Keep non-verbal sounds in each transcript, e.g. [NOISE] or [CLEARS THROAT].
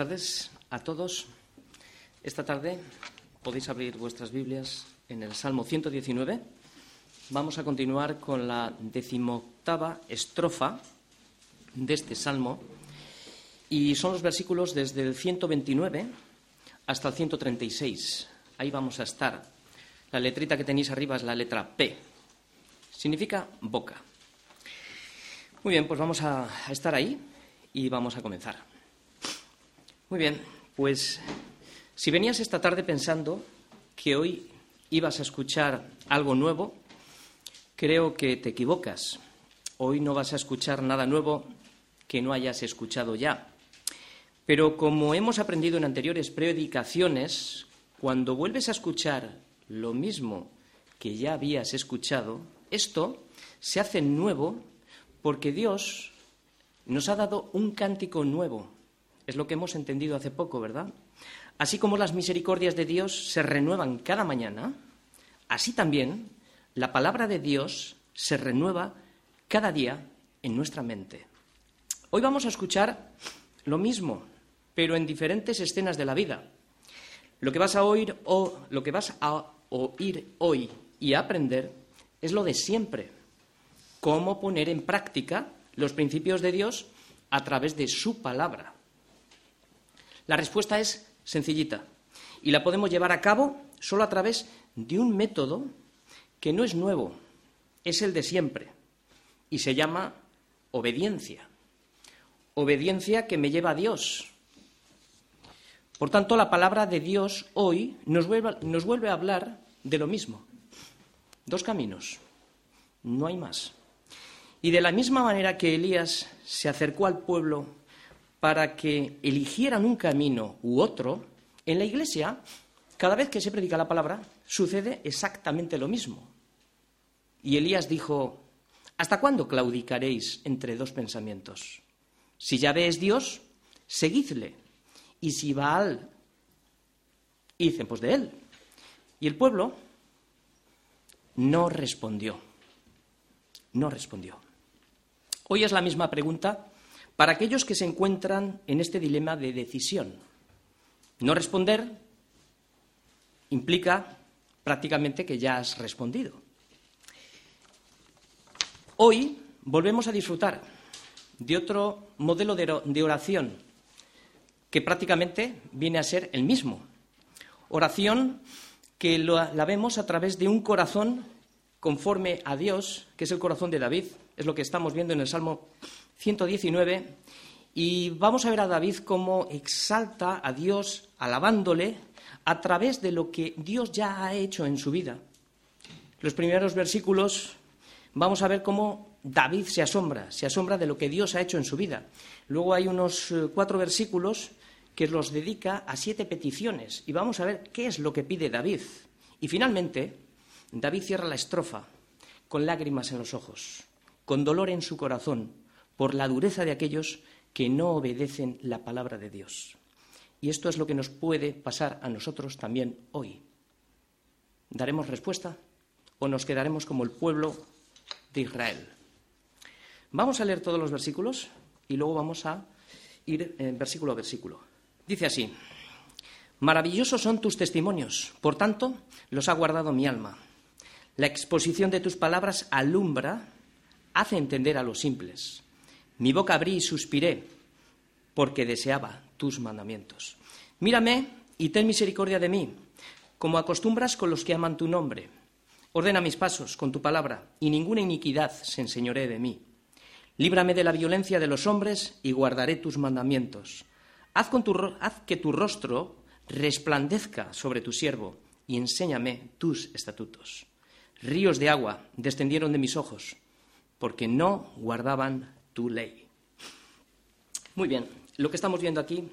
Buenas tardes a todos. Esta tarde podéis abrir vuestras Biblias en el Salmo 119. Vamos a continuar con la decimoctava estrofa de este salmo y son los versículos desde el 129 hasta el 136. Ahí vamos a estar. La letrita que tenéis arriba es la letra P. Significa boca. Muy bien, pues vamos a, estar ahí y vamos a comenzar. Muy bien, pues si venías esta tarde pensando que hoy ibas a escuchar algo nuevo, creo que te equivocas. Hoy no vas a escuchar nada nuevo que no hayas escuchado ya. Pero como hemos aprendido en anteriores predicaciones, cuando vuelves a escuchar lo mismo que ya habías escuchado, esto se hace nuevo porque Dios nos ha dado un cántico nuevo. Es lo que hemos entendido hace poco, ¿verdad? Así como las misericordias de Dios se renuevan cada mañana, así también la palabra de Dios se renueva cada día en nuestra mente. Hoy vamos a escuchar lo mismo, pero en diferentes escenas de la vida. Lo que vas a oír o lo que vas a oír hoy y a aprender es lo de siempre cómo poner en práctica los principios de Dios a través de su palabra. La respuesta es sencillita y la podemos llevar a cabo solo a través de un método que no es nuevo, es el de siempre y se llama obediencia. Obediencia que me lleva a Dios. Por tanto, la palabra de Dios hoy nos vuelve, a hablar de lo mismo. Dos caminos, no hay más. Y de la misma manera que Elías se acercó al pueblo para que eligieran un camino u otro, en la Iglesia, cada vez que se predica la palabra, sucede exactamente lo mismo. Y Elías dijo, ¿hasta cuándo claudicaréis entre dos pensamientos? Si Yahvé es Dios, seguidle. Y si Baal, dicen pues de él. Y el pueblo no respondió. No respondió. Hoy es la misma pregunta para aquellos que se encuentran en este dilema de decisión. No responder implica prácticamente que ya has respondido. Hoy volvemos a disfrutar de otro modelo de oración que prácticamente viene a ser el mismo. Oración que la vemos a través de un corazón conforme a Dios, que es el corazón de David, es lo que estamos viendo en el Salmo 119, y vamos a ver a David cómo exalta a Dios alabándole a través de lo que Dios ya ha hecho en su vida. Los primeros versículos vamos a ver cómo David se asombra, se asombra de lo que Dios ha hecho en su vida. Luego hay unos eh, cuatro versículos que los dedica a siete peticiones y vamos a ver qué es lo que pide David. Y finalmente, David cierra la estrofa con lágrimas en los ojos, con dolor en su corazón, por la dureza de aquellos que no obedecen la palabra de Dios. Y esto es lo que nos puede pasar a nosotros también hoy. ¿Daremos respuesta o nos quedaremos como el pueblo de Israel? Vamos a leer todos los versículos y luego vamos a ir en versículo a versículo. Dice así, maravillosos son tus testimonios, por tanto, los ha guardado mi alma. La exposición de tus palabras alumbra, hace entender a los simples. Mi boca abrí y suspiré, porque deseaba tus mandamientos. Mírame y ten misericordia de mí, como acostumbras con los que aman tu nombre. Ordena mis pasos con tu palabra, y ninguna iniquidad se enseñoree de mí. Líbrame de la violencia de los hombres y guardaré tus mandamientos. Haz, haz que tu rostro resplandezca sobre tu siervo y enséñame tus estatutos. Ríos de agua descendieron de mis ojos, porque no guardaban tu ley. Muy bien, lo que estamos viendo aquí,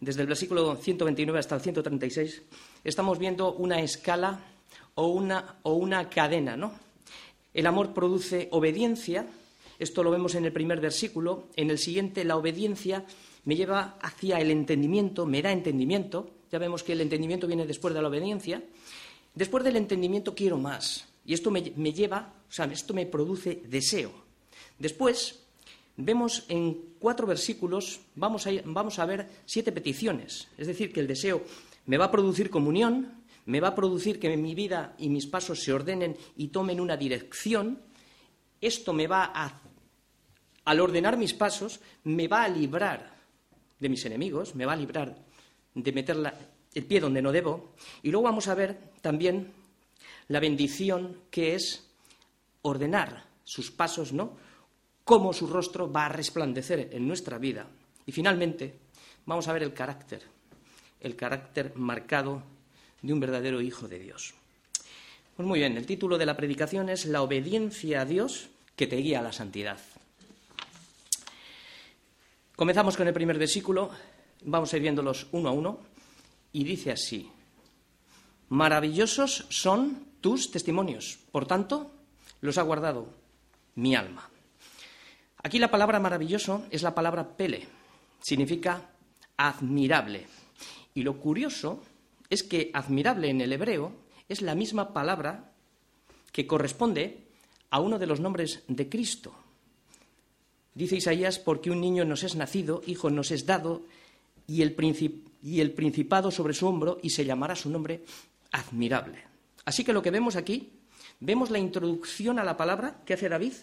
desde el versículo 129 hasta el 136, estamos viendo una escala o una, cadena, ¿no? El amor produce obediencia, esto lo vemos en el primer versículo, en el siguiente la obediencia me lleva hacia el entendimiento, me da entendimiento, ya vemos que el entendimiento viene después de la obediencia, después del entendimiento quiero más, y esto me, lleva, o sea, esto me produce deseo. Después vemos en cuatro versículos, vamos a, vamos a ver siete peticiones. Es decir, que el deseo me va a producir comunión, me va a producir que mi vida y mis pasos se ordenen y tomen una dirección. Esto me va a, al ordenar mis pasos, me va a librar de mis enemigos, me va a librar de meter el pie donde no debo. Y luego vamos a ver también la bendición que es ordenar sus pasos, ¿no? Cómo su rostro va a resplandecer en nuestra vida. Y finalmente, vamos a ver el carácter, el carácter marcado de un verdadero hijo de Dios. Pues muy bien, el título de la predicación es La obediencia a Dios que te guía a la santidad. Comenzamos con el primer versículo, vamos a ir viéndolos uno a uno, y dice así, Maravillosos son tus testimonios, por tanto, los ha guardado mi alma. Aquí la palabra maravilloso es la palabra pele, significa admirable. Y lo curioso es que admirable en el hebreo es la misma palabra que corresponde a uno de los nombres de Cristo. Dice Isaías, porque un niño nos es nacido, hijo nos es dado, y el, y el principado sobre su hombro, y se llamará su nombre admirable. Así que lo que vemos aquí, vemos la introducción a la palabra que hace David,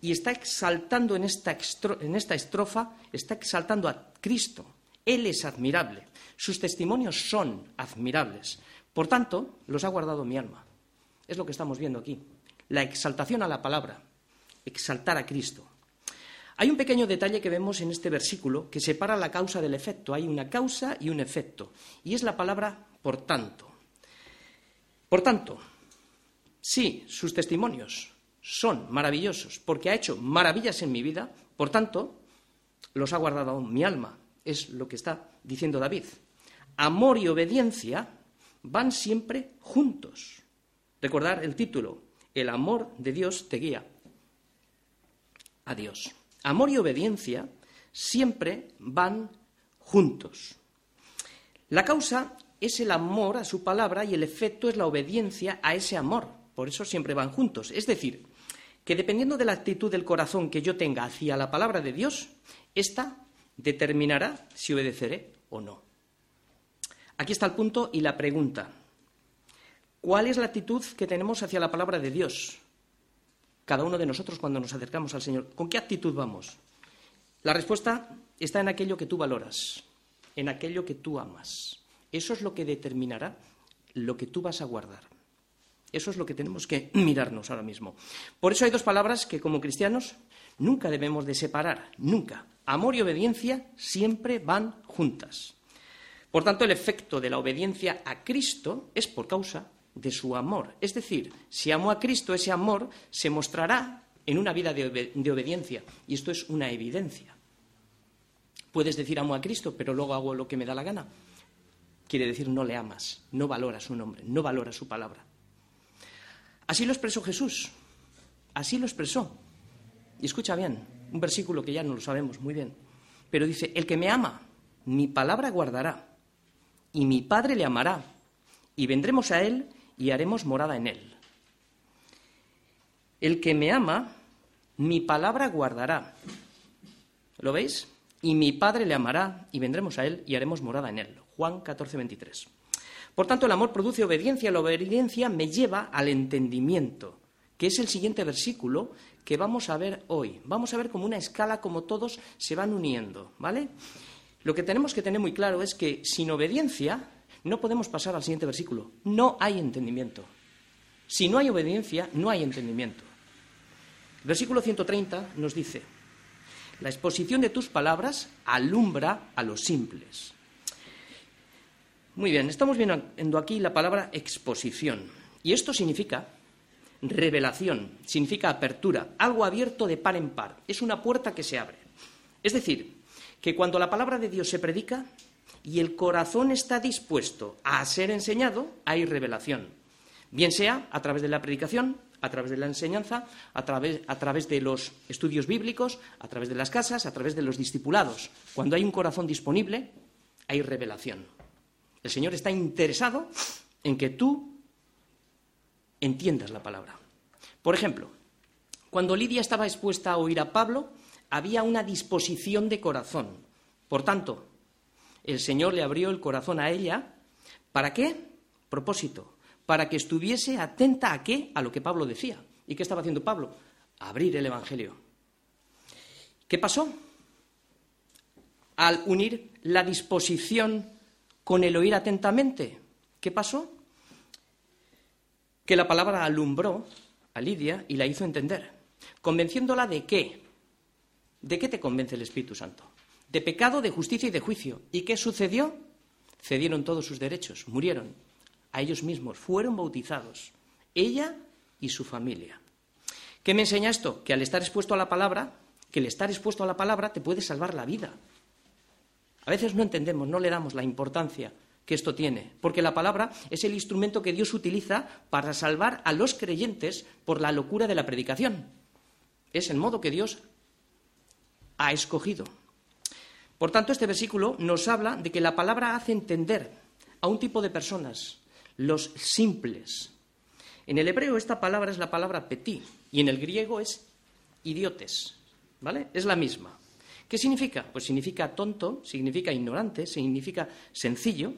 y está exaltando en esta, en esta estrofa, está exaltando a Cristo. Él es admirable. Sus testimonios son admirables. Por tanto, los ha guardado mi alma. Es lo que estamos viendo aquí. La exaltación a la palabra, exaltar a Cristo. Hay un pequeño detalle que vemos en este versículo que separa la causa del efecto. Hay una causa y un efecto. Y es la palabra por tanto. Por tanto, sí, sus testimonios son maravillosos porque ha hecho maravillas en mi vida, por tanto, los ha guardado aún mi alma. Es lo que está diciendo David amor y obediencia van siempre juntos. Recordar el título, el amor de Dios te guía a Dios. Amor y obediencia siempre van juntos. La causa es el amor a su palabra y el efecto es la obediencia a ese amor. Por eso siempre van juntos. Es decir, que dependiendo de la actitud del corazón que yo tenga hacia la palabra de Dios, esta determinará si obedeceré o no. Aquí está el punto y la pregunta. ¿Cuál es la actitud que tenemos hacia la palabra de Dios? Cada uno de nosotros cuando nos acercamos al Señor. ¿Con qué actitud vamos? La respuesta está en aquello que tú valoras, en aquello que tú amas. Eso es lo que determinará lo que tú vas a guardar. Eso es lo que tenemos que [CLEARS THROAT] mirarnos ahora mismo. Por eso hay dos palabras que como cristianos nunca debemos de separar, nunca. Amor y obediencia siempre van juntas. Por tanto, el efecto de la obediencia a Cristo es por causa de su amor. Es decir, si amo a Cristo, ese amor se mostrará en una vida de, obediencia. Y esto es una evidencia. Puedes decir amo a Cristo, pero luego hago lo que me da la gana. Quiere decir no le amas, no valora su nombre, no valora su palabra. Así lo expresó Jesús. Así lo expresó. Y escucha bien, un versículo que ya no lo sabemos muy bien. Pero dice, el que me ama, mi palabra guardará y mi Padre le amará, y vendremos a Él y haremos morada en Él. El que me ama, mi palabra guardará. ¿Lo veis? Y mi Padre le amará, y vendremos a Él y haremos morada en Él. Juan 14, 23. Por tanto, el amor produce obediencia, la obediencia me lleva al entendimiento, que es el siguiente versículo que vamos a ver hoy. Vamos a ver como una escala, como todos se van uniendo, ¿vale? Lo que tenemos que tener muy claro es que sin obediencia no podemos pasar al siguiente versículo. No hay entendimiento. Si no hay obediencia, no hay entendimiento. El versículo 130 nos dice, la exposición de tus palabras alumbra a los simples. Muy bien, estamos viendo aquí la palabra exposición. Y esto significa revelación, significa apertura, algo abierto de par en par. Es una puerta que se abre. Es decir, que cuando la palabra de Dios se predica y el corazón está dispuesto a ser enseñado, hay revelación. Bien sea a través de la predicación, a través de la enseñanza, a través, de los estudios bíblicos, a través de las casas, a través de los discipulados. Cuando hay un corazón disponible, hay revelación. El Señor está interesado en que tú entiendas la palabra. Por ejemplo, cuando Lidia estaba expuesta a oír a Pablo, había una disposición de corazón. Por tanto, el Señor le abrió el corazón a ella. ¿Para qué? Propósito. Para que estuviese atenta a qué? A lo que Pablo decía. ¿Y qué estaba haciendo Pablo? Abrir el Evangelio. ¿Qué pasó? Al unir la disposición con el oír atentamente, ¿qué pasó? Que la palabra alumbró a Lidia y la hizo entender, convenciéndola de qué. ¿De qué te convence el Espíritu Santo? De pecado, de justicia y de juicio. ¿Y qué sucedió? Cedieron todos sus derechos, murieron a ellos mismos, fueron bautizados, ella y su familia. ¿Qué me enseña esto? Que al estar expuesto a la palabra, que el estar expuesto a la palabra te puede salvar la vida. A veces no entendemos, no le damos la importancia que esto tiene, porque la palabra es el instrumento que Dios utiliza para salvar a los creyentes por la locura de la predicación. Es el modo que Dios ha escogido. Por tanto, este versículo nos habla de que la palabra hace entender a un tipo de personas, los simples. En el hebreo esta palabra es la palabra petit y en el griego es idiotes, ¿vale? Es la misma. ¿Qué significa? Pues significa tonto, significa ignorante, significa sencillo.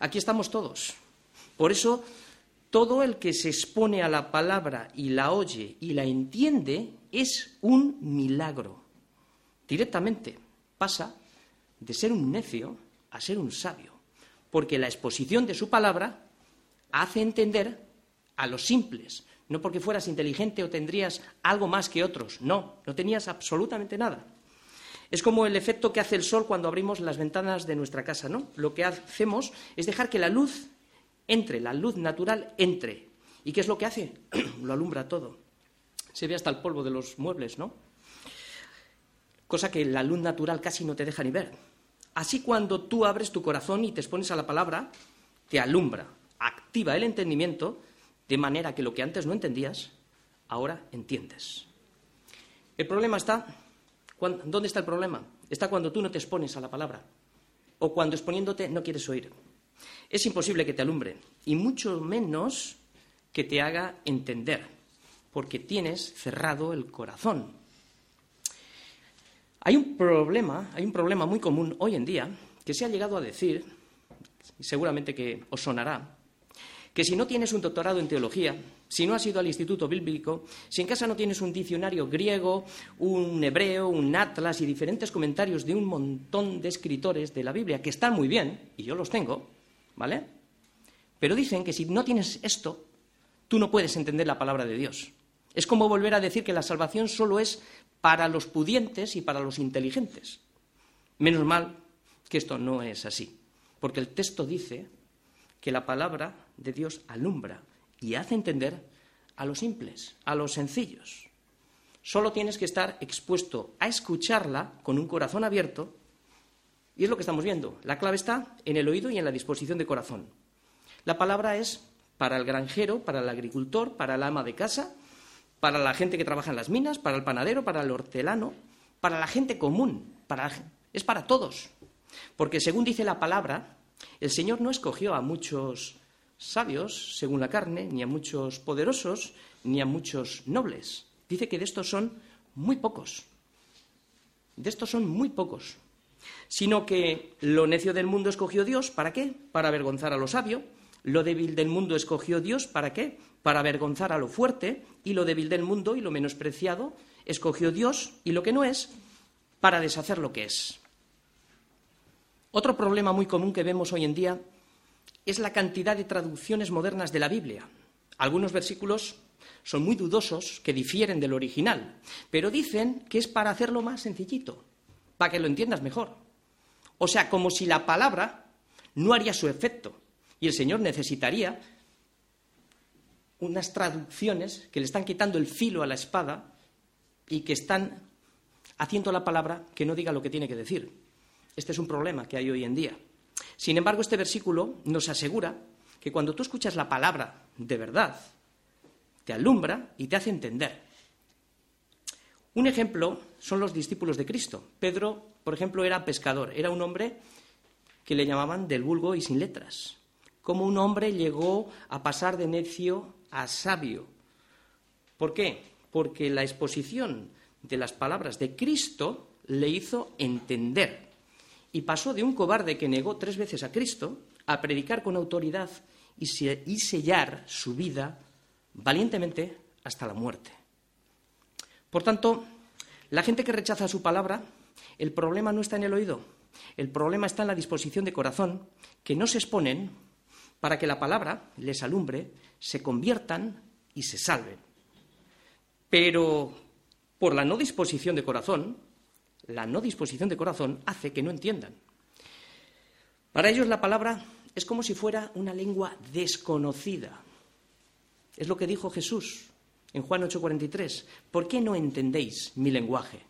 Aquí estamos todos. Por eso, todo el que se expone a la palabra y la oye y la entiende es un milagro. Directamente pasa de ser un necio a ser un sabio, porque la exposición de su palabra hace entender a los simples, no porque fueras inteligente o tendrías algo más que otros, no, no tenías absolutamente nada. Es como el efecto que hace el sol cuando abrimos las ventanas de nuestra casa, ¿no? Lo que hacemos es dejar que la luz entre, la luz natural entre. ¿Y qué es lo que hace? [CLEARS THROAT] lo alumbra todo. Se ve hasta el polvo de los muebles, ¿no? Cosa que la luz natural casi no te deja ni ver. Así cuando tú abres tu corazón y te expones a la palabra, te alumbra, activa el entendimiento, de manera que lo que antes no entendías, ahora entiendes. El problema está ¿Dónde está el problema? Está cuando tú no te expones a la palabra o cuando exponiéndote no quieres oír. Es imposible que te alumbre y mucho menos que te haga entender, porque tienes cerrado el corazón. Hay un problema, hay un problema muy común hoy en día que se ha llegado a decir, seguramente que os sonará, que si no tienes un doctorado en teología, si no has ido al instituto bíblico, si en casa no tienes un diccionario griego, un hebreo, un atlas y diferentes comentarios de un montón de escritores de la Biblia, que están muy bien, y yo los tengo, ¿vale? Pero dicen que si no tienes esto, tú no puedes entender la palabra de Dios. Es como volver a decir que la salvación solo es para los pudientes y para los inteligentes. Menos mal que esto no es así, porque el texto dice que la palabra de Dios alumbra y hace entender a los simples, a los sencillos. Solo tienes que estar expuesto a escucharla con un corazón abierto y es lo que estamos viendo. La clave está en el oído y en la disposición de corazón. La palabra es para el granjero, para el agricultor, para el ama de casa, para la gente que trabaja en las minas, para el panadero, para el hortelano, para la gente común, es para todos. Porque según dice la palabra, el Señor no escogió a muchos sabios, según la carne, ni a muchos poderosos, ni a muchos nobles. Dice que de estos son muy pocos. De estos son muy pocos. Sino que lo necio del mundo escogió Dios, ¿para qué? Para avergonzar a lo sabio. Lo débil del mundo escogió Dios, ¿para qué? Para avergonzar a lo fuerte. Y lo débil del mundo y lo menospreciado escogió Dios, y lo que no es, para deshacer lo que es. Otro problema muy común que vemos hoy en día es la cantidad de traducciones modernas de la Biblia. Algunos versículos son muy dudosos, que difieren del original, pero dicen que es para hacerlo más sencillito, para que lo entiendas mejor. O sea, como si la palabra no haría su efecto y el Señor necesitaría unas traducciones que le están quitando el filo a la espada y que están haciendo la palabra que no diga lo que tiene que decir. Este es un problema que hay hoy en día. Sin embargo, este versículo nos asegura que cuando tú escuchas la palabra de verdad, te alumbra y te hace entender. Un ejemplo son los discípulos de Cristo. Pedro, por ejemplo, era pescador, era un hombre que le llamaban del vulgo y sin letras. Como un hombre llegó a pasar de necio a sabio. ¿Por qué? Porque la exposición de las palabras de Cristo le hizo entender. Y pasó de un cobarde que negó tres veces a Cristo a predicar con autoridad y sellar su vida valientemente hasta la muerte. Por tanto, la gente que rechaza su palabra, el problema no está en el oído, el problema está en la disposición de corazón, que no se exponen para que la palabra les alumbre, se conviertan y se salven. Pero por la no disposición de corazón, la no disposición de corazón hace que no entiendan. Para ellos la palabra es como si fuera una lengua desconocida. Es lo que dijo Jesús en Juan 8:43. ¿Por qué no entendéis mi lenguaje?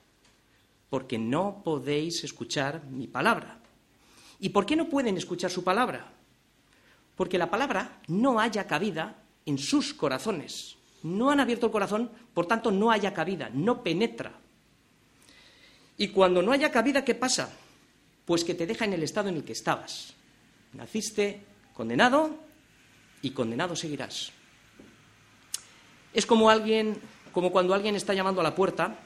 Porque no podéis escuchar mi palabra. ¿Y por qué no pueden escuchar su palabra? Porque la palabra no haya cabida en sus corazones. No han abierto el corazón, por tanto no haya cabida, no penetra. Y cuando no haya cabida, ¿qué pasa? Pues que te deja en el estado en el que estabas. Naciste condenado y condenado seguirás. Es como alguien, como cuando alguien está llamando a la puerta,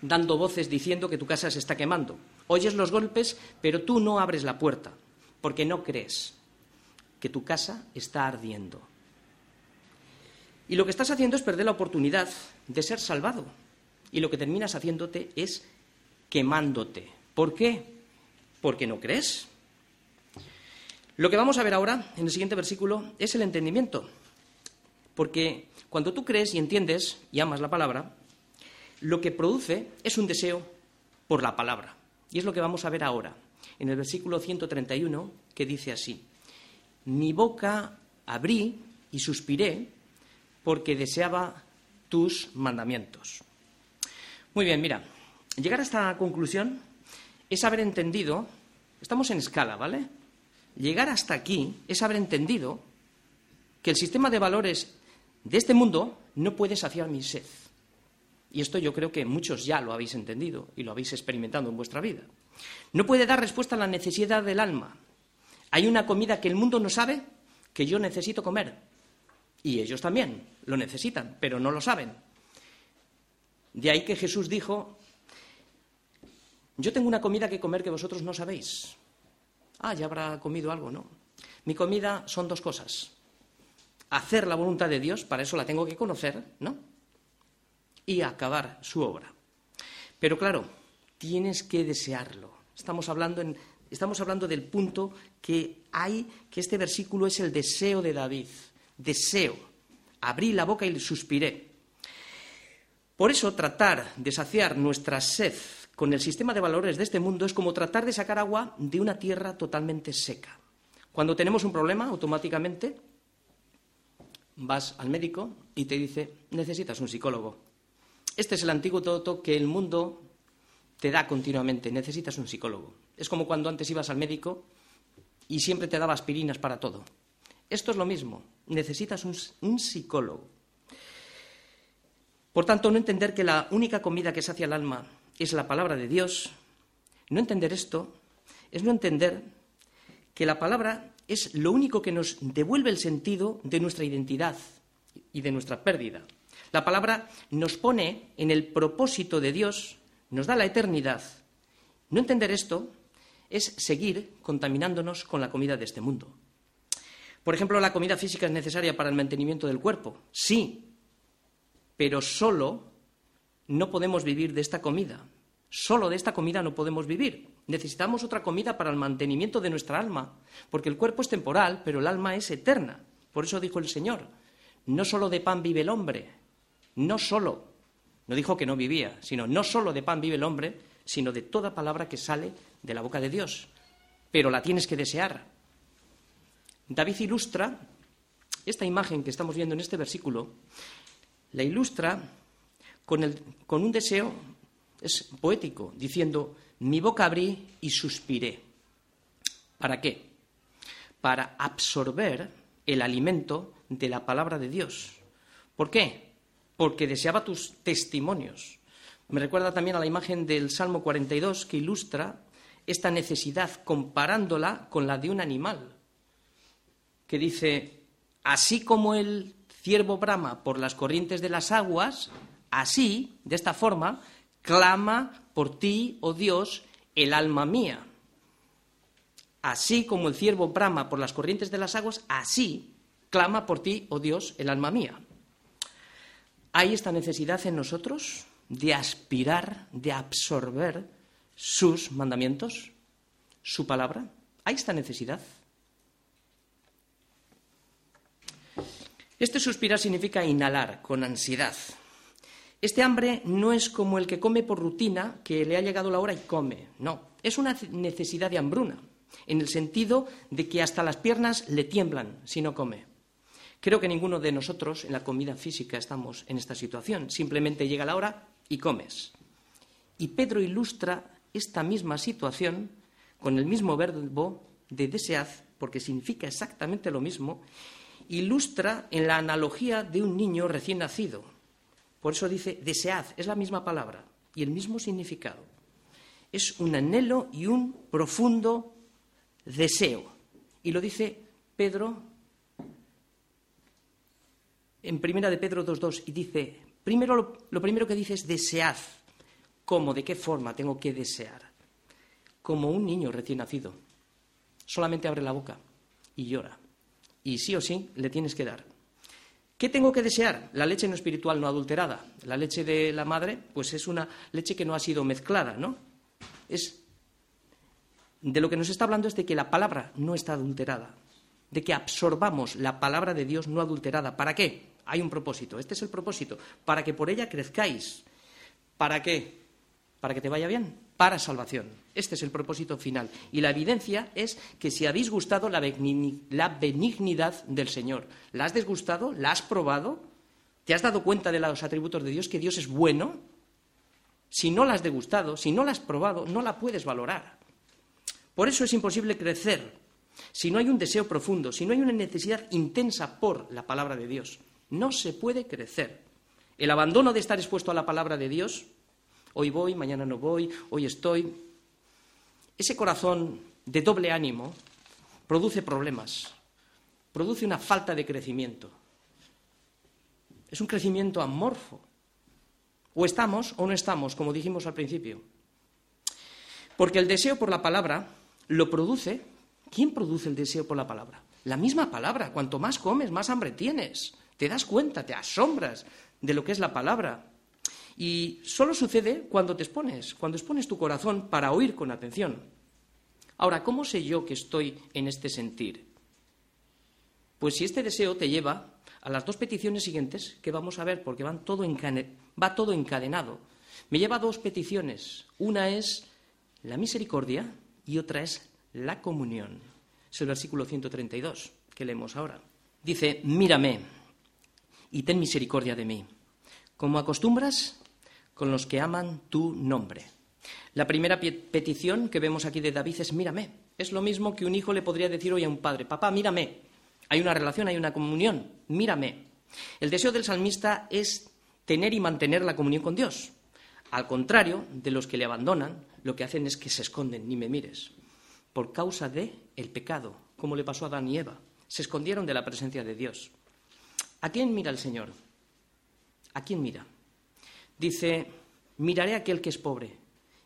dando voces diciendo que tu casa se está quemando. Oyes los golpes, pero tú no abres la puerta, porque no crees que tu casa está ardiendo. Y lo que estás haciendo es perder la oportunidad de ser salvado. Y lo que terminas haciéndote es quemándote. ¿Por qué? Porque no crees. Lo que vamos a ver ahora, en el siguiente versículo, es el entendimiento. Porque cuando tú crees y entiendes y amas la palabra, lo que produce es un deseo por la palabra. Y es lo que vamos a ver ahora, en el versículo 131, que dice así, mi boca abrí y suspiré porque deseaba tus mandamientos. Muy bien, mira, llegar a esta conclusión es haber entendido, estamos en escala, ¿vale? Llegar hasta aquí es haber entendido que el sistema de valores de este mundo no puede saciar mi sed. Y esto yo creo que muchos ya lo habéis entendido y lo habéis experimentado en vuestra vida. No puede dar respuesta a la necesidad del alma. Hay una comida que el mundo no sabe que yo necesito comer. Y ellos también lo necesitan, pero no lo saben. De ahí que Jesús dijo, yo tengo una comida que comer que vosotros no sabéis. Ah, ya habrá comido algo, ¿no? Mi comida son dos cosas hacer la voluntad de Dios, para eso la tengo que conocer, ¿no? Y acabar su obra. Pero claro, tienes que desearlo. Estamos hablando, estamos hablando del punto que hay, que este versículo es el deseo de David. Deseo. Abrí la boca y suspiré. Por eso tratar de saciar nuestra sed con el sistema de valores de este mundo es como tratar de sacar agua de una tierra totalmente seca. Cuando tenemos un problema, automáticamente vas al médico y te dice, necesitas un psicólogo. Este es el antiguo todo que el mundo te da continuamente, necesitas un psicólogo. Es como cuando antes ibas al médico y siempre te daba aspirinas para todo. Esto es lo mismo, necesitas un psicólogo. Por tanto, no entender que la única comida que sacia el alma es la palabra de Dios, no entender esto es no entender que la palabra es lo único que nos devuelve el sentido de nuestra identidad y de nuestra pérdida. La palabra nos pone en el propósito de Dios, nos da la eternidad. No entender esto es seguir contaminándonos con la comida de este mundo. Por ejemplo, la comida física es necesaria para el mantenimiento del cuerpo. Sí, pero solo no podemos vivir de esta comida. Solo de esta comida no podemos vivir. Necesitamos otra comida para el mantenimiento de nuestra alma, porque el cuerpo es temporal, pero el alma es eterna. Por eso dijo el Señor, no solo de pan vive el hombre, no solo, no dijo que no vivía, sino no solo de pan vive el hombre, sino de toda palabra que sale de la boca de Dios. Pero la tienes que desear. David ilustra esta imagen que estamos viendo en este versículo, la ilustra con, con un deseo es poético, diciendo, mi boca abrí y suspiré. ¿Para qué? Para absorber el alimento de la palabra de Dios. ¿Por qué? Porque deseaba tus testimonios. Me recuerda también a la imagen del Salmo 42 que ilustra esta necesidad comparándola con la de un animal, que dice, así como el ciervo brama por las corrientes de las aguas, Así, de esta forma, clama por ti, oh Dios, el alma mía. Así como el ciervo brama por las corrientes de las aguas, así clama por ti, oh Dios, el alma mía. ¿Hay esta necesidad en nosotros de aspirar, de absorber sus mandamientos, su palabra? ¿Hay esta necesidad? Este suspirar significa inhalar con ansiedad. Este hambre no es como el que come por rutina, que le ha llegado la hora y come. No, es una necesidad de hambruna, en el sentido de que hasta las piernas le tiemblan si no come. Creo que ninguno de nosotros en la comida física estamos en esta situación. Simplemente llega la hora y comes. Y Pedro ilustra esta misma situación con el mismo verbo de desead, porque significa exactamente lo mismo, ilustra en la analogía de un niño recién nacido. Por eso dice desead, es la misma palabra y el mismo significado. Es un anhelo y un profundo deseo. Y lo dice Pedro en primera de Pedro 2.2 y dice, primero lo, lo primero que dice es desead. ¿Cómo? ¿De qué forma tengo que desear? Como un niño recién nacido. Solamente abre la boca y llora. Y sí o sí le tienes que dar. ¿Qué tengo que desear? La leche no espiritual no adulterada. La leche de la madre, pues es una leche que no ha sido mezclada, ¿no? Es de lo que nos está hablando es de que la palabra no está adulterada, de que absorbamos la palabra de Dios no adulterada. ¿Para qué? Hay un propósito. Este es el propósito. Para que por ella crezcáis. ¿Para qué? Para que te vaya bien. Para salvación. Este es el propósito final. Y la evidencia es que si habéis gustado la benignidad del Señor, ¿la has desgustado? ¿La has probado? ¿Te has dado cuenta de los atributos de Dios, que Dios es bueno? Si no la has degustado, si no la has probado, no la puedes valorar. Por eso es imposible crecer si no hay un deseo profundo, si no hay una necesidad intensa por la palabra de Dios. No se puede crecer. El abandono de estar expuesto a la palabra de Dios, hoy voy, mañana no voy, hoy estoy, ese corazón de doble ánimo produce problemas, produce una falta de crecimiento. Es un crecimiento amorfo. O estamos o no estamos, como dijimos al principio. Porque el deseo por la palabra lo produce. ¿Quién produce el deseo por la palabra? La misma palabra. Cuanto más comes, más hambre tienes te das cuenta, te asombras de lo que es la palabra. Y solo sucede cuando te expones, cuando expones tu corazón para oír con atención. Ahora, ¿cómo sé yo que estoy en este sentir? Pues si este deseo te lleva a las dos peticiones siguientes que vamos a ver, porque van todo va todo encadenado. Me lleva a dos peticiones. Una es la misericordia y otra es la comunión. Es el versículo 132 que leemos ahora. Dice, mírame y ten misericordia de mí, como acostumbras con los que aman tu nombre. La primera petición que vemos aquí de David es mírame. Es lo mismo que un hijo le podría decir hoy a un padre, papá, mírame. Hay una relación, hay una comunión, mírame. El deseo del salmista es tener y mantener la comunión con Dios. Al contrario de los que le abandonan, lo que hacen es que se esconden, ni me mires, por causa de el pecado, como le pasó a Adán y Eva. Se escondieron de la presencia de Dios. ¿A quién mira el Señor? ¿A quién mira? Dice, miraré a aquel que es pobre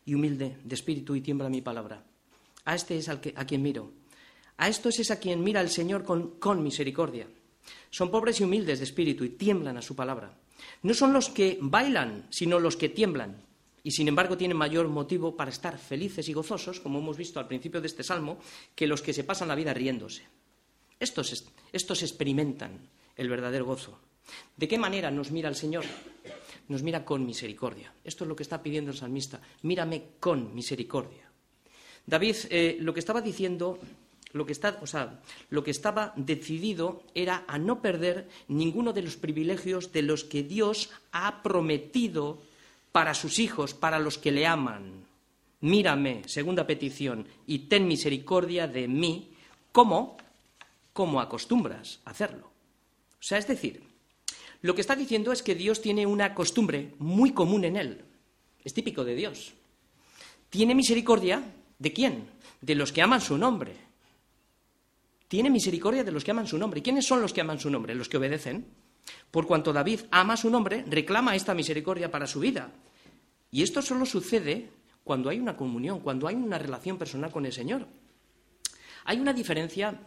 y humilde de espíritu y tiembla mi palabra. A este es al que, a quien miro. A estos es a quien mira el Señor con, con misericordia. Son pobres y humildes de espíritu y tiemblan a su palabra. No son los que bailan, sino los que tiemblan. Y sin embargo tienen mayor motivo para estar felices y gozosos, como hemos visto al principio de este salmo, que los que se pasan la vida riéndose. Estos, estos experimentan el verdadero gozo. ¿De qué manera nos mira el Señor? Nos mira con misericordia. Esto es lo que está pidiendo el salmista. Mírame con misericordia. David eh, lo que estaba diciendo, lo que, está, o sea, lo que estaba decidido era a no perder ninguno de los privilegios de los que Dios ha prometido para sus hijos, para los que le aman. Mírame, segunda petición, y ten misericordia de mí, como, como acostumbras hacerlo. O sea, es decir, lo que está diciendo es que Dios tiene una costumbre muy común en él. Es típico de Dios. Tiene misericordia de quién? De los que aman su nombre. Tiene misericordia de los que aman su nombre. ¿Y quiénes son los que aman su nombre? Los que obedecen. Por cuanto David ama su nombre, reclama esta misericordia para su vida. Y esto solo sucede cuando hay una comunión, cuando hay una relación personal con el Señor. Hay una diferencia,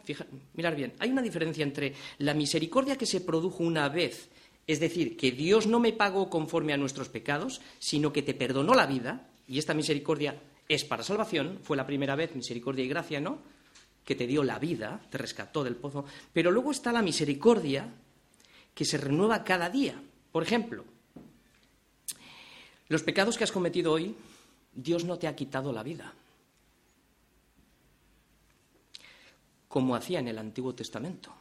mirar bien, hay una diferencia entre la misericordia que se produjo una vez, es decir, que Dios no me pagó conforme a nuestros pecados, sino que te perdonó la vida, y esta misericordia es para salvación, fue la primera vez misericordia y gracia, ¿no? Que te dio la vida, te rescató del pozo, pero luego está la misericordia que se renueva cada día. Por ejemplo, los pecados que has cometido hoy, Dios no te ha quitado la vida. como hacía en el Antiguo Testamento.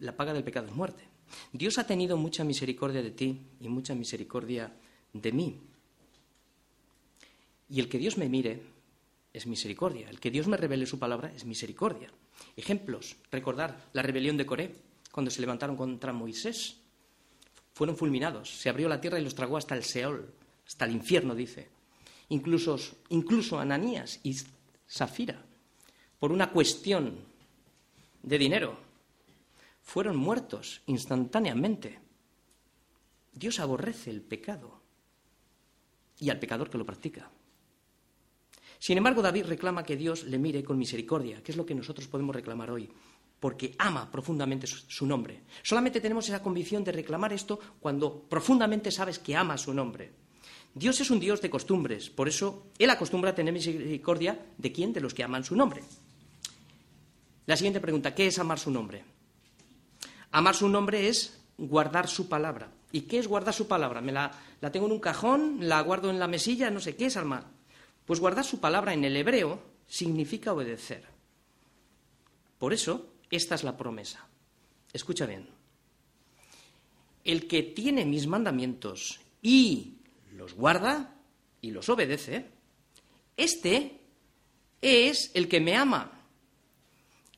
La paga del pecado es muerte. Dios ha tenido mucha misericordia de ti y mucha misericordia de mí. Y el que Dios me mire es misericordia. El que Dios me revele su palabra es misericordia. Ejemplos, recordar la rebelión de Coré, cuando se levantaron contra Moisés. Fueron fulminados, se abrió la tierra y los tragó hasta el Seol, hasta el infierno, dice. Incluso, incluso Ananías y Zafira, por una cuestión de dinero, fueron muertos instantáneamente. Dios aborrece el pecado y al pecador que lo practica. Sin embargo, David reclama que Dios le mire con misericordia, que es lo que nosotros podemos reclamar hoy, porque ama profundamente su, nombre. Solamente tenemos esa convicción de reclamar esto cuando profundamente sabes que ama su nombre. Dios es un Dios de costumbres, por eso Él acostumbra a tener misericordia de quién, de los que aman su nombre. La siguiente pregunta, ¿qué es amar su nombre? Amar su nombre es guardar su palabra. ¿Y qué es guardar su palabra? ¿Me la, tengo en un cajón? ¿La guardo en la mesilla? No sé, ¿qué es amar? Pues guardar su palabra en el hebreo significa obedecer. Por eso, esta es la promesa. Escucha bien. El que tiene mis mandamientos y los guarda y los obedece, este es el que me ama.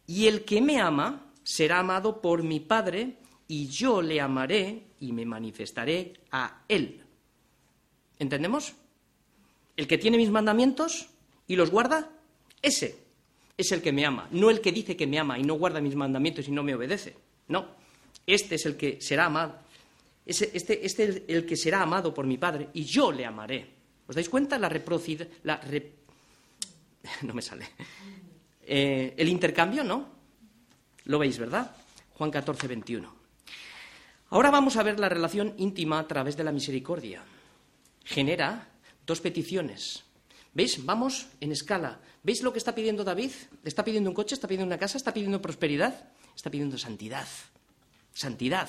Y el que me ama será amado por mi Padre, y yo le amaré y me manifestaré a él. ¿Entendemos? El que tiene mis mandamientos y los guarda, ese es el que me ama, no el que dice que me ama y no guarda mis mandamientos y no me obedece. No, este es el que será amado. Este, este es el que será amado por mi Padre y yo le amaré. ¿Os dais cuenta la reprocidad? La [LAUGHS] No me sale. Eh, el intercambio, ¿no? Lo veis, ¿verdad? Juan 14, 21. Ahora vamos a ver la relación íntima a través de la misericordia. Genera dos peticiones. ¿Veis? Vamos en escala. ¿Veis lo que está pidiendo David? ¿Está pidiendo un coche? ¿Está pidiendo una casa? ¿Está pidiendo prosperidad? Está pidiendo santidad. Santidad.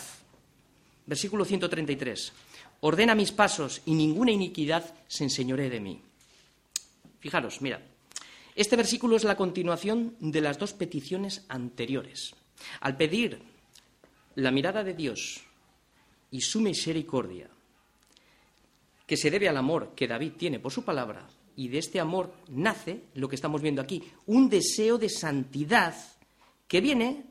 Versículo 133. Ordena mis pasos y ninguna iniquidad se enseñoree de mí. Fijaros, mira, este versículo es la continuación de las dos peticiones anteriores. Al pedir la mirada de Dios y su misericordia, que se debe al amor que David tiene por su palabra, y de este amor nace lo que estamos viendo aquí, un deseo de santidad que viene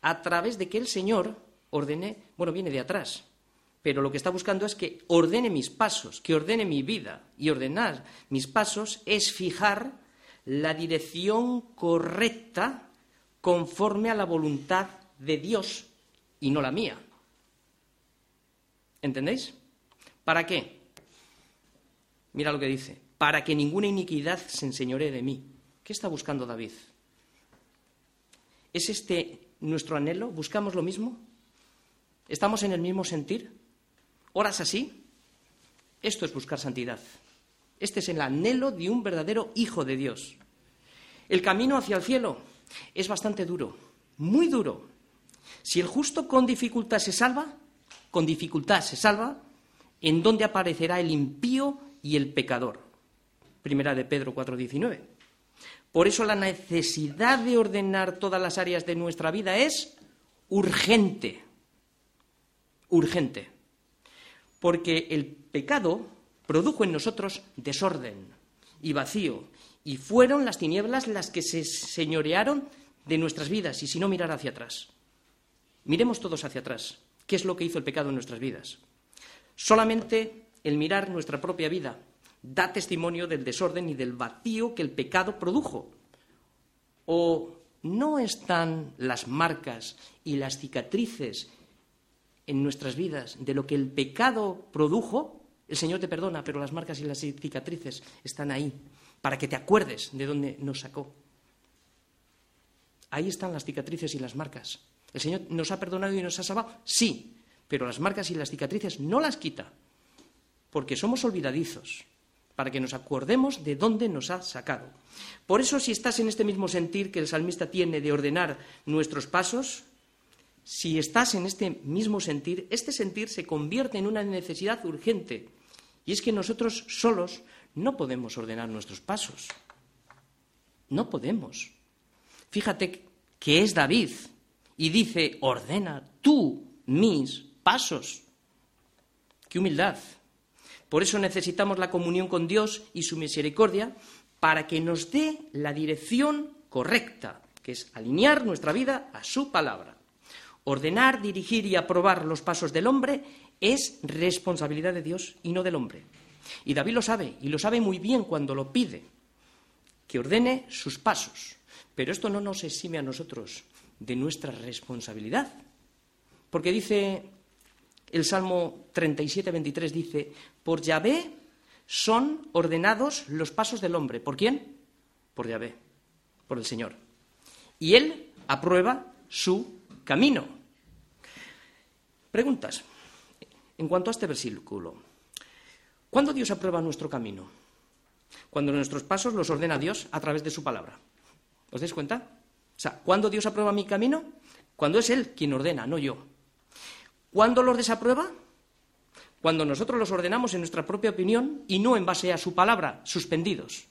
a través de que el Señor ordene, bueno, viene de atrás, pero lo que está buscando es que ordene mis pasos, que ordene mi vida, y ordenar mis pasos es fijar la dirección correcta conforme a la voluntad de Dios y no la mía. ¿Entendéis? ¿Para qué? Mira lo que dice, para que ninguna iniquidad se enseñoree de mí. ¿Qué está buscando David? ¿Es este nuestro anhelo? ¿Buscamos lo mismo? ¿Estamos en el mismo sentir? ¿Horas así? Esto es buscar santidad. Este es el anhelo de un verdadero hijo de Dios. El camino hacia el cielo es bastante duro, muy duro. Si el justo con dificultad se salva, con dificultad se salva, ¿en dónde aparecerá el impío y el pecador? Primera de Pedro 4:19. Por eso la necesidad de ordenar todas las áreas de nuestra vida es urgente. Urgente. Porque el pecado produjo en nosotros desorden y vacío, y fueron las tinieblas las que se señorearon de nuestras vidas, y si no mirar hacia atrás. Miremos todos hacia atrás. ¿Qué es lo que hizo el pecado en nuestras vidas? Solamente el mirar nuestra propia vida da testimonio del desorden y del vacío que el pecado produjo. ¿O no están las marcas y las cicatrices en nuestras vidas de lo que el pecado produjo, el Señor te perdona, pero las marcas y las cicatrices están ahí, para que te acuerdes de dónde nos sacó. Ahí están las cicatrices y las marcas. ¿El Señor nos ha perdonado y nos ha salvado? Sí, pero las marcas y las cicatrices no las quita, porque somos olvidadizos, para que nos acordemos de dónde nos ha sacado. Por eso, si estás en este mismo sentir que el salmista tiene de ordenar nuestros pasos, si estás en este mismo sentir, este sentir se convierte en una necesidad urgente. Y es que nosotros solos no podemos ordenar nuestros pasos. No podemos. Fíjate que es David y dice, ordena tú mis pasos. Qué humildad. Por eso necesitamos la comunión con Dios y su misericordia para que nos dé la dirección correcta, que es alinear nuestra vida a su palabra. Ordenar, dirigir y aprobar los pasos del hombre es responsabilidad de Dios y no del hombre. Y David lo sabe, y lo sabe muy bien cuando lo pide, que ordene sus pasos. Pero esto no nos exime a nosotros de nuestra responsabilidad. Porque dice el Salmo 37, 23, dice, por Yahvé son ordenados los pasos del hombre. ¿Por quién? Por Yahvé, por el Señor. Y él aprueba su camino. Preguntas. En cuanto a este versículo, ¿cuándo Dios aprueba nuestro camino? Cuando nuestros pasos los ordena Dios a través de su palabra. ¿Os dais cuenta? O sea, ¿cuándo Dios aprueba mi camino? Cuando es Él quien ordena, no yo. ¿Cuándo los desaprueba? Cuando nosotros los ordenamos en nuestra propia opinión y no en base a su palabra, suspendidos.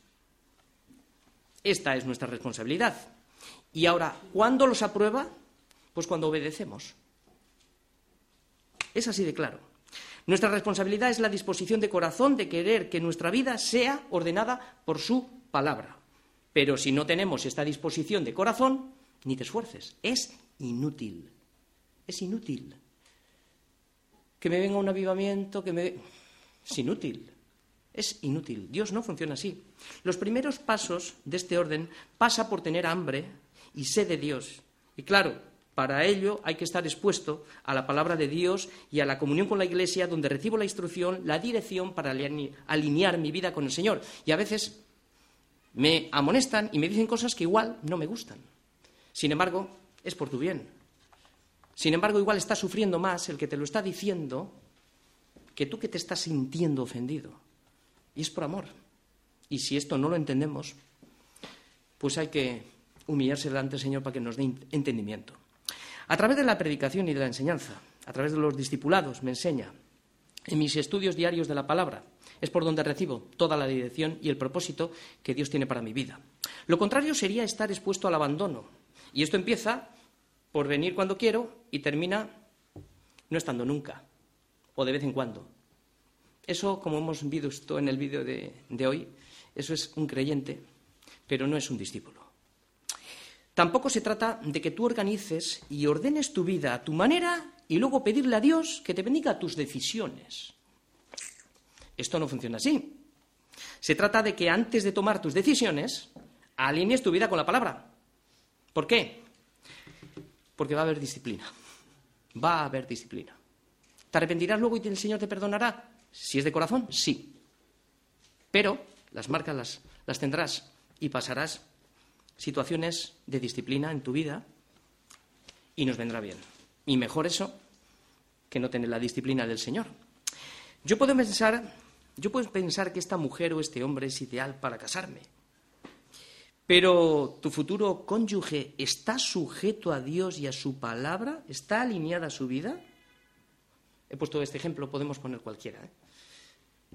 Esta es nuestra responsabilidad. Y ahora, ¿cuándo los aprueba? Pues cuando obedecemos. Es así de claro. Nuestra responsabilidad es la disposición de corazón de querer que nuestra vida sea ordenada por su palabra. Pero si no tenemos esta disposición de corazón, ni te esfuerces. Es inútil. Es inútil. Que me venga un avivamiento, que me... Es inútil. Es inútil. Dios no funciona así. Los primeros pasos de este orden pasa por tener hambre y sed de Dios. Y claro, para ello hay que estar expuesto a la palabra de Dios y a la comunión con la Iglesia, donde recibo la instrucción, la dirección para alinear mi vida con el Señor. Y a veces me amonestan y me dicen cosas que igual no me gustan. Sin embargo, es por tu bien. Sin embargo, igual está sufriendo más el que te lo está diciendo que tú que te estás sintiendo ofendido. Y es por amor. Y si esto no lo entendemos, pues hay que humillarse delante del Señor para que nos dé entendimiento. A través de la predicación y de la enseñanza, a través de los discipulados, me enseña. En mis estudios diarios de la palabra es por donde recibo toda la dirección y el propósito que Dios tiene para mi vida. Lo contrario sería estar expuesto al abandono. Y esto empieza por venir cuando quiero y termina no estando nunca, o de vez en cuando. Eso, como hemos visto en el vídeo de, de hoy, eso es un creyente, pero no es un discípulo. Tampoco se trata de que tú organices y ordenes tu vida a tu manera y luego pedirle a Dios que te bendiga tus decisiones. Esto no funciona así. Se trata de que antes de tomar tus decisiones, alinees tu vida con la palabra. ¿Por qué? Porque va a haber disciplina. Va a haber disciplina. ¿Te arrepentirás luego y el Señor te perdonará? Si es de corazón, sí. Pero las marcas las, las tendrás y pasarás situaciones de disciplina en tu vida y nos vendrá bien. Y mejor eso que no tener la disciplina del Señor. Yo puedo pensar, yo pensar que esta mujer o este hombre es ideal para casarme. Pero tu futuro cónyuge está sujeto a Dios y a su palabra, está alineada a su vida. He puesto este ejemplo, podemos poner cualquiera. ¿eh?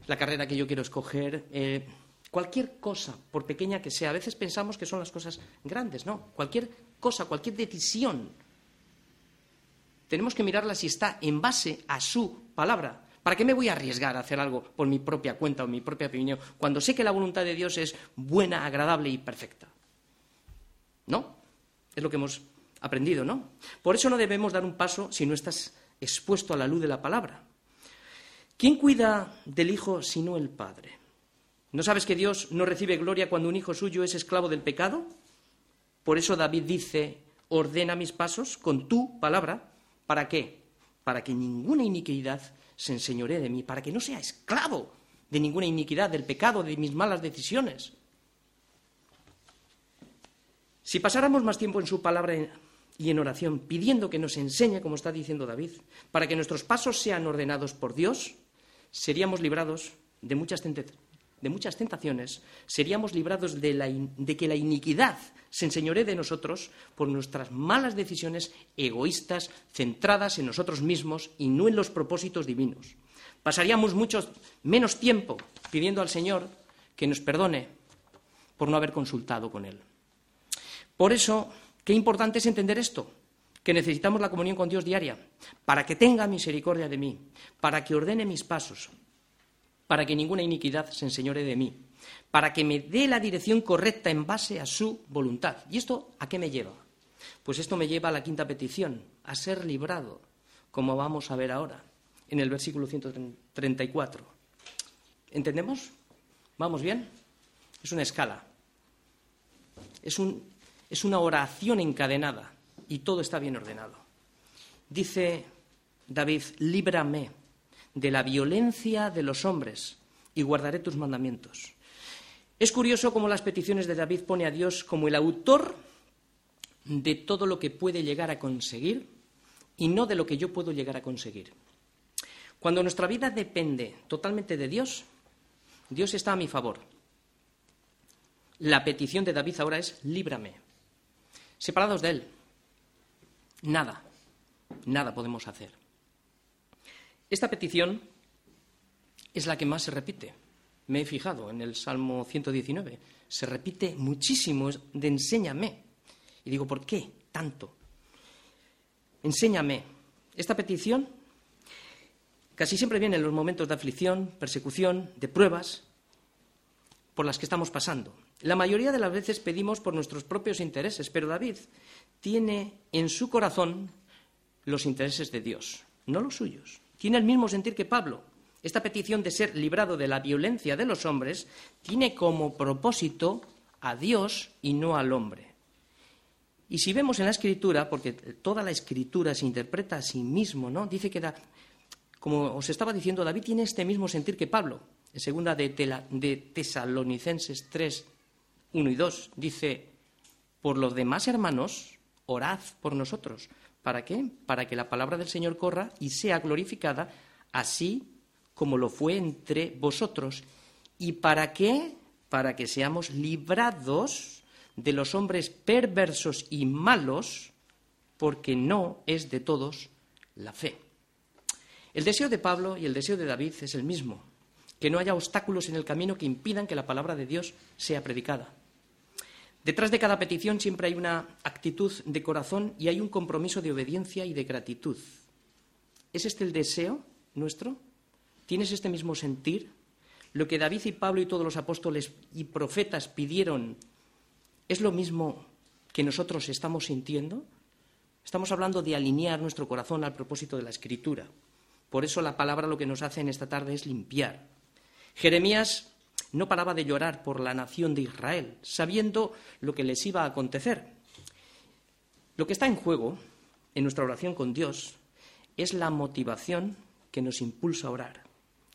La carrera que yo quiero escoger, eh, Cualquier cosa, por pequeña que sea, a veces pensamos que son las cosas grandes, no. Cualquier cosa, cualquier decisión, tenemos que mirarla si está en base a su palabra. ¿Para qué me voy a arriesgar a hacer algo por mi propia cuenta o mi propia opinión cuando sé que la voluntad de Dios es buena, agradable y perfecta? ¿No? Es lo que hemos aprendido, ¿no? Por eso no debemos dar un paso si no estás expuesto a la luz de la palabra. ¿Quién cuida del hijo sino el padre? ¿No sabes que Dios no recibe gloria cuando un hijo suyo es esclavo del pecado? Por eso David dice, ordena mis pasos con tu palabra. ¿Para qué? para que ninguna iniquidad se enseñoree de mí, para que no sea esclavo de ninguna iniquidad, del pecado, de mis malas decisiones. Si pasáramos más tiempo en su palabra y en oración, pidiendo que nos enseñe, como está diciendo David, para que nuestros pasos sean ordenados por Dios, seríamos librados de muchas, de muchas tentaciones, seríamos librados de, que la iniquidad se enseñoree de nosotros por nuestras malas decisiones egoístas, centradas en nosotros mismos y no en los propósitos divinos. Pasaríamos mucho menos tiempo pidiendo al Señor que nos perdone por no haber consultado con Él. Por eso, qué importante es entender esto, que necesitamos la comunión con Dios diaria, para que tenga misericordia de mí, para que ordene mis pasos, para que ninguna iniquidad se enseñore de mí, para que me dé la dirección correcta en base a su voluntad. ¿Y esto a qué me lleva? Pues esto me lleva a la quinta petición, a ser librado, como vamos a ver ahora, en el versículo 134. ¿Entendemos? ¿Vamos bien? Es una escala. Es un es una oración encadenada y todo está bien ordenado. Dice David, líbrame de la violencia de los hombres y guardaré tus mandamientos. Es curioso cómo las peticiones de David pone a Dios como el autor de todo lo que puede llegar a conseguir y no de lo que yo puedo llegar a conseguir. Cuando nuestra vida depende totalmente de Dios, Dios está a mi favor. La petición de David ahora es líbrame separados de Él. Nada, nada podemos hacer. Esta petición es la que más se repite. Me he fijado en el Salmo 119. Se repite muchísimo de enséñame. Y digo, ¿por qué tanto? Enséñame. Esta petición casi siempre viene en los momentos de aflicción, persecución, de pruebas por las que estamos pasando. La mayoría de las veces pedimos por nuestros propios intereses, pero David tiene en su corazón los intereses de Dios, no los suyos. Tiene el mismo sentir que Pablo. Esta petición de ser librado de la violencia de los hombres tiene como propósito a Dios y no al hombre. Y si vemos en la escritura, porque toda la escritura se interpreta a sí mismo, ¿no? Dice que, como os estaba diciendo, David tiene este mismo sentir que Pablo. En segunda de, de Tesalonicenses 3, 1 y 2. Dice, por los demás hermanos, orad por nosotros. ¿Para qué? Para que la palabra del Señor corra y sea glorificada, así como lo fue entre vosotros. ¿Y para qué? Para que seamos librados de los hombres perversos y malos, porque no es de todos la fe. El deseo de Pablo y el deseo de David es el mismo, que no haya obstáculos en el camino que impidan que la palabra de Dios sea predicada. Detrás de cada petición siempre hay una actitud de corazón y hay un compromiso de obediencia y de gratitud. ¿Es este el deseo nuestro? ¿Tienes este mismo sentir? Lo que David y Pablo y todos los apóstoles y profetas pidieron es lo mismo que nosotros estamos sintiendo. Estamos hablando de alinear nuestro corazón al propósito de la Escritura. Por eso la palabra lo que nos hace en esta tarde es limpiar. Jeremías no paraba de llorar por la nación de Israel, sabiendo lo que les iba a acontecer. Lo que está en juego en nuestra oración con Dios es la motivación que nos impulsa a orar.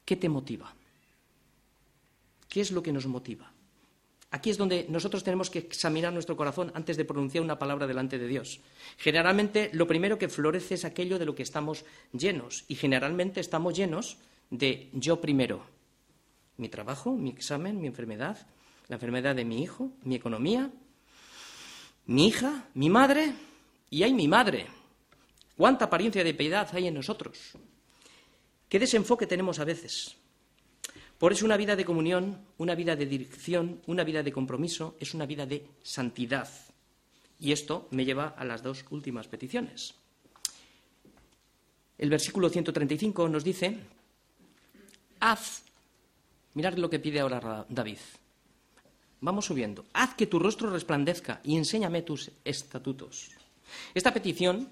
¿Qué te motiva? ¿Qué es lo que nos motiva? Aquí es donde nosotros tenemos que examinar nuestro corazón antes de pronunciar una palabra delante de Dios. Generalmente lo primero que florece es aquello de lo que estamos llenos y generalmente estamos llenos de yo primero, mi trabajo, mi examen, mi enfermedad, la enfermedad de mi hijo, mi economía, mi hija, mi madre, y hay mi madre. ¿Cuánta apariencia de piedad hay en nosotros? ¿Qué desenfoque tenemos a veces? Por eso una vida de comunión, una vida de dirección, una vida de compromiso es una vida de santidad. Y esto me lleva a las dos últimas peticiones. El versículo 135 nos dice, haz Mirad lo que pide ahora David. Vamos subiendo. Haz que tu rostro resplandezca y enséñame tus estatutos. Esta petición,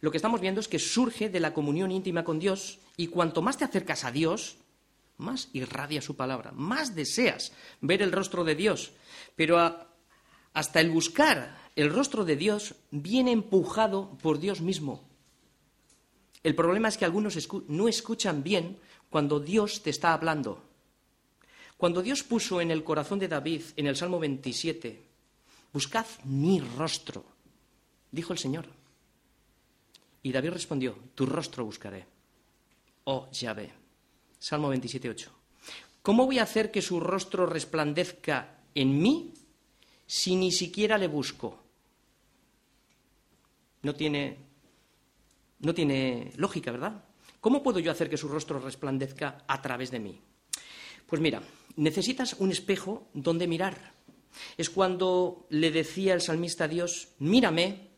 lo que estamos viendo es que surge de la comunión íntima con Dios y cuanto más te acercas a Dios, más irradia su palabra, más deseas ver el rostro de Dios. Pero hasta el buscar el rostro de Dios viene empujado por Dios mismo. El problema es que algunos no escuchan bien cuando Dios te está hablando. Cuando Dios puso en el corazón de David, en el Salmo 27, buscad mi rostro, dijo el Señor. Y David respondió, tu rostro buscaré. Oh Yahvé. Salmo 27, 8. ¿Cómo voy a hacer que su rostro resplandezca en mí si ni siquiera le busco? No tiene, no tiene lógica, ¿verdad? ¿Cómo puedo yo hacer que su rostro resplandezca a través de mí? Pues mira, necesitas un espejo donde mirar. Es cuando le decía el salmista a Dios, mírame,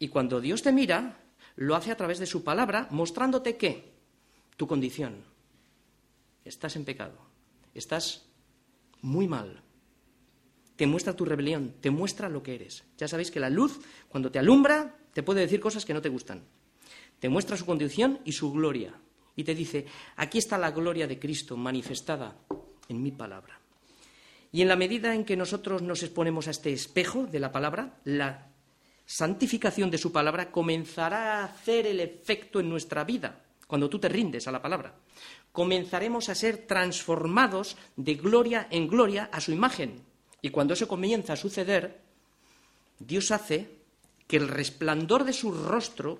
y cuando Dios te mira, lo hace a través de su palabra, mostrándote qué? Tu condición. Estás en pecado, estás muy mal. Te muestra tu rebelión, te muestra lo que eres. Ya sabéis que la luz, cuando te alumbra, te puede decir cosas que no te gustan. Te muestra su condición y su gloria. Y te dice, aquí está la gloria de Cristo manifestada en mi palabra. Y en la medida en que nosotros nos exponemos a este espejo de la palabra, la santificación de su palabra comenzará a hacer el efecto en nuestra vida, cuando tú te rindes a la palabra. Comenzaremos a ser transformados de gloria en gloria a su imagen. Y cuando eso comienza a suceder, Dios hace que el resplandor de su rostro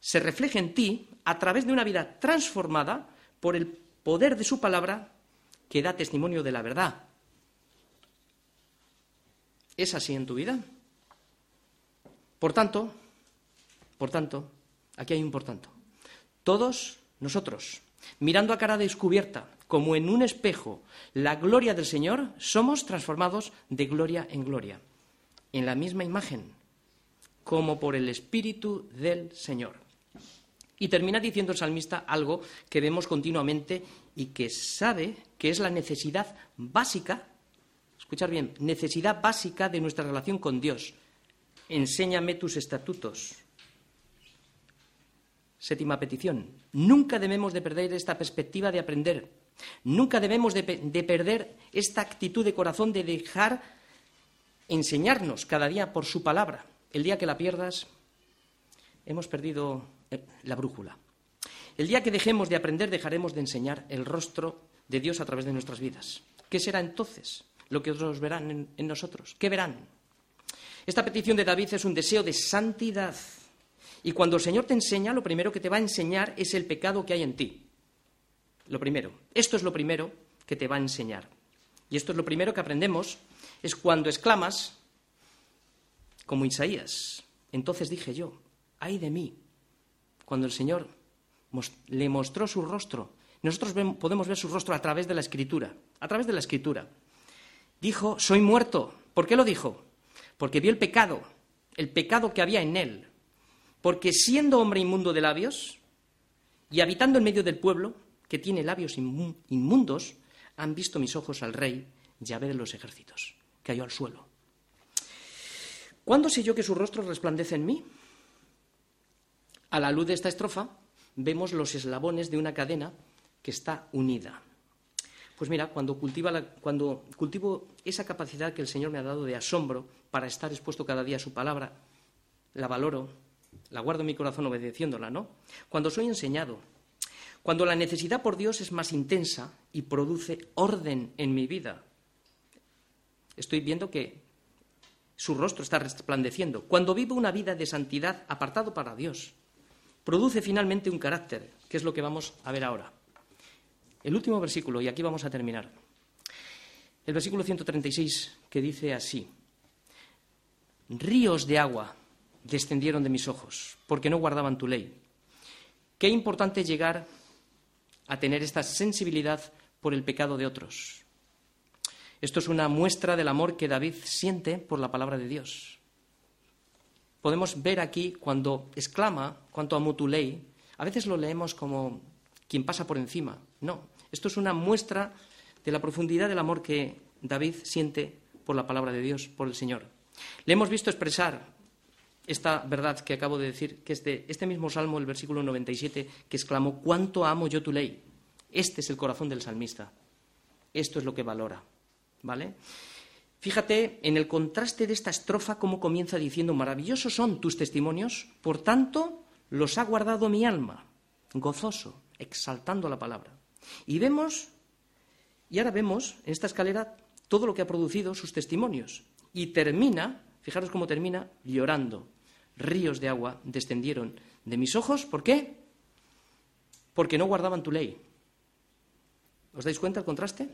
se refleje en ti a través de una vida transformada por el poder de su palabra que da testimonio de la verdad. ¿Es así en tu vida? Por tanto, por tanto, aquí hay un por tanto. Todos nosotros, mirando a cara descubierta, como en un espejo, la gloria del Señor, somos transformados de gloria en gloria, en la misma imagen, como por el Espíritu del Señor. Y termina diciendo el salmista algo que vemos continuamente y que sabe que es la necesidad básica, escuchar bien, necesidad básica de nuestra relación con Dios. Enséñame tus estatutos. Séptima petición. Nunca debemos de perder esta perspectiva de aprender. Nunca debemos de, de perder esta actitud de corazón de dejar enseñarnos cada día por su palabra. El día que la pierdas, hemos perdido la brújula. El día que dejemos de aprender, dejaremos de enseñar el rostro de Dios a través de nuestras vidas. ¿Qué será entonces lo que otros verán en, en nosotros? ¿Qué verán? Esta petición de David es un deseo de santidad. Y cuando el Señor te enseña, lo primero que te va a enseñar es el pecado que hay en ti. Lo primero. Esto es lo primero que te va a enseñar. Y esto es lo primero que aprendemos, es cuando exclamas, como Isaías. Entonces dije yo, ay de mí, cuando el Señor le mostró su rostro. Nosotros podemos ver su rostro a través de la escritura, a través de la escritura. Dijo, soy muerto. ¿Por qué lo dijo? Porque vio el pecado, el pecado que había en él. Porque siendo hombre inmundo de labios y habitando en medio del pueblo, que tiene labios inmundos, han visto mis ojos al rey, Yahvé de los ejércitos. Cayó al suelo. ¿Cuándo sé yo que su rostro resplandece en mí? A la luz de esta estrofa vemos los eslabones de una cadena que está unida. Pues mira, cuando, cuando cultivo esa capacidad que el Señor me ha dado de asombro para estar expuesto cada día a su palabra, la valoro, la guardo en mi corazón obedeciéndola, ¿no? Cuando soy enseñado, cuando la necesidad por Dios es más intensa y produce orden en mi vida, estoy viendo que su rostro está resplandeciendo. Cuando vivo una vida de santidad apartado para Dios, produce finalmente un carácter, que es lo que vamos a ver ahora. El último versículo, y aquí vamos a terminar. El versículo 136, que dice así, ríos de agua descendieron de mis ojos, porque no guardaban tu ley. Qué importante llegar a tener esta sensibilidad por el pecado de otros. Esto es una muestra del amor que David siente por la palabra de Dios podemos ver aquí cuando exclama cuanto amo tu ley, a veces lo leemos como quien pasa por encima. No, esto es una muestra de la profundidad del amor que David siente por la palabra de Dios, por el Señor. Le hemos visto expresar esta verdad que acabo de decir, que es de este mismo salmo, el versículo 97, que exclamó, ¿cuánto amo yo tu ley? Este es el corazón del salmista. Esto es lo que valora. ¿Vale? Fíjate en el contraste de esta estrofa cómo comienza diciendo, maravillosos son tus testimonios, por tanto los ha guardado mi alma, gozoso, exaltando la palabra. Y vemos, y ahora vemos en esta escalera todo lo que ha producido sus testimonios. Y termina, fijaros cómo termina, llorando. Ríos de agua descendieron de mis ojos, ¿por qué? Porque no guardaban tu ley. ¿Os dais cuenta el contraste?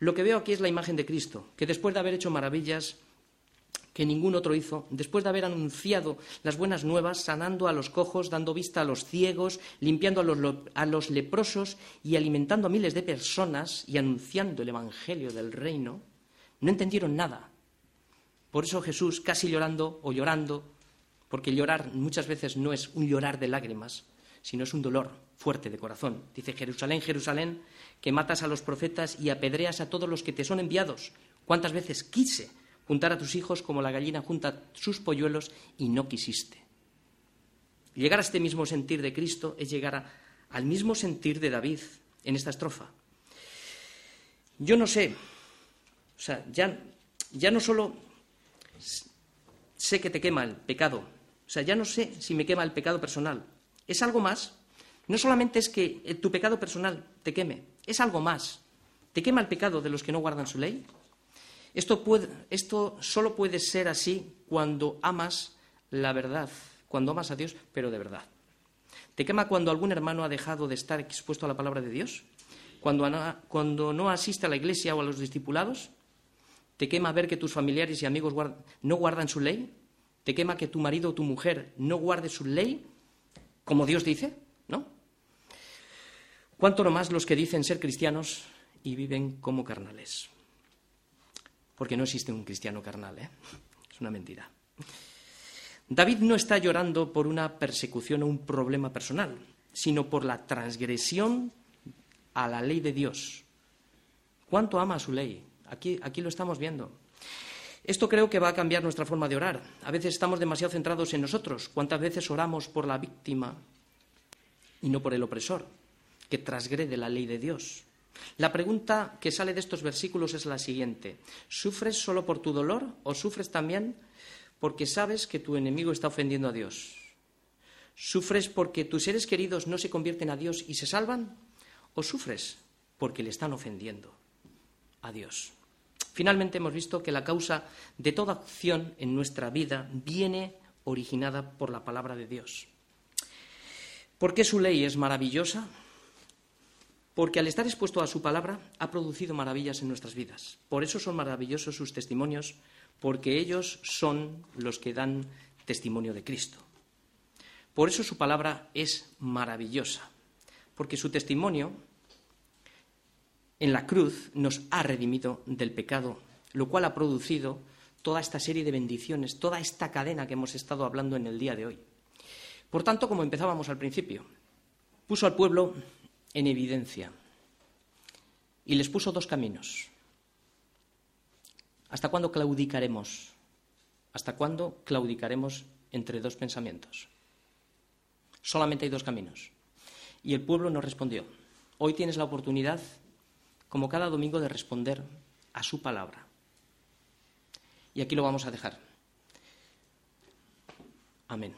Lo que veo aquí es la imagen de Cristo, que después de haber hecho maravillas que ningún otro hizo, después de haber anunciado las buenas nuevas, sanando a los cojos, dando vista a los ciegos, limpiando a los, a los leprosos y alimentando a miles de personas y anunciando el Evangelio del reino, no entendieron nada. Por eso Jesús, casi llorando o llorando, porque llorar muchas veces no es un llorar de lágrimas, sino es un dolor fuerte de corazón. Dice Jerusalén, Jerusalén, que matas a los profetas y apedreas a todos los que te son enviados. ¿Cuántas veces quise juntar a tus hijos como la gallina junta sus polluelos y no quisiste? Llegar a este mismo sentir de Cristo es llegar al mismo sentir de David en esta estrofa. Yo no sé, o sea, ya, ya no solo sé que te quema el pecado, o sea, ya no sé si me quema el pecado personal, es algo más. No solamente es que eh, tu pecado personal te queme, es algo más. ¿Te quema el pecado de los que no guardan su ley? Esto, solo puede ser así cuando amas la verdad, cuando amas a Dios, pero de verdad. ¿Te quema cuando algún hermano ha dejado de estar expuesto a la palabra de Dios? ¿Cuando, cuando no asiste a la iglesia o a los discipulados? ¿Te quema ver que tus familiares y amigos no guardan su ley? ¿Te quema que tu marido o tu mujer no guarde su ley? Como Dios dice, ¿no? Cuánto no más los que dicen ser cristianos y viven como carnales. Porque no existe un cristiano carnal, ¿eh? Es una mentira. David no está llorando por una persecución o un problema personal, sino por la transgresión a la ley de Dios. ¿Cuánto ama su ley? Aquí, aquí lo estamos viendo. Esto creo que va a cambiar nuestra forma de orar. A veces estamos demasiado centrados en nosotros. ¿Cuántas veces oramos por la víctima y no por el opresor, que transgrede la ley de Dios? La pregunta que sale de estos versículos es la siguiente. ¿Sufres solo por tu dolor o sufres también porque sabes que tu enemigo está ofendiendo a Dios? ¿Sufres porque tus seres queridos no se convierten a Dios y se salvan? ¿O sufres porque le están ofendiendo a Dios? Finalmente hemos visto que la causa de toda acción en nuestra vida viene originada por la palabra de Dios. ¿Por qué su ley es maravillosa? Porque al estar expuesto a su palabra ha producido maravillas en nuestras vidas. Por eso son maravillosos sus testimonios, porque ellos son los que dan testimonio de Cristo. Por eso su palabra es maravillosa, porque su testimonio en la cruz nos ha redimido del pecado, lo cual ha producido toda esta serie de bendiciones, toda esta cadena que hemos estado hablando en el día de hoy. Por tanto, como empezábamos al principio, puso al pueblo en evidencia y les puso dos caminos. ¿Hasta cuándo claudicaremos? ¿Hasta cuándo claudicaremos entre dos pensamientos? Solamente hay dos caminos. Y el pueblo nos respondió, hoy tienes la oportunidad como cada domingo, de responder a su palabra. Y aquí lo vamos a dejar. Amén.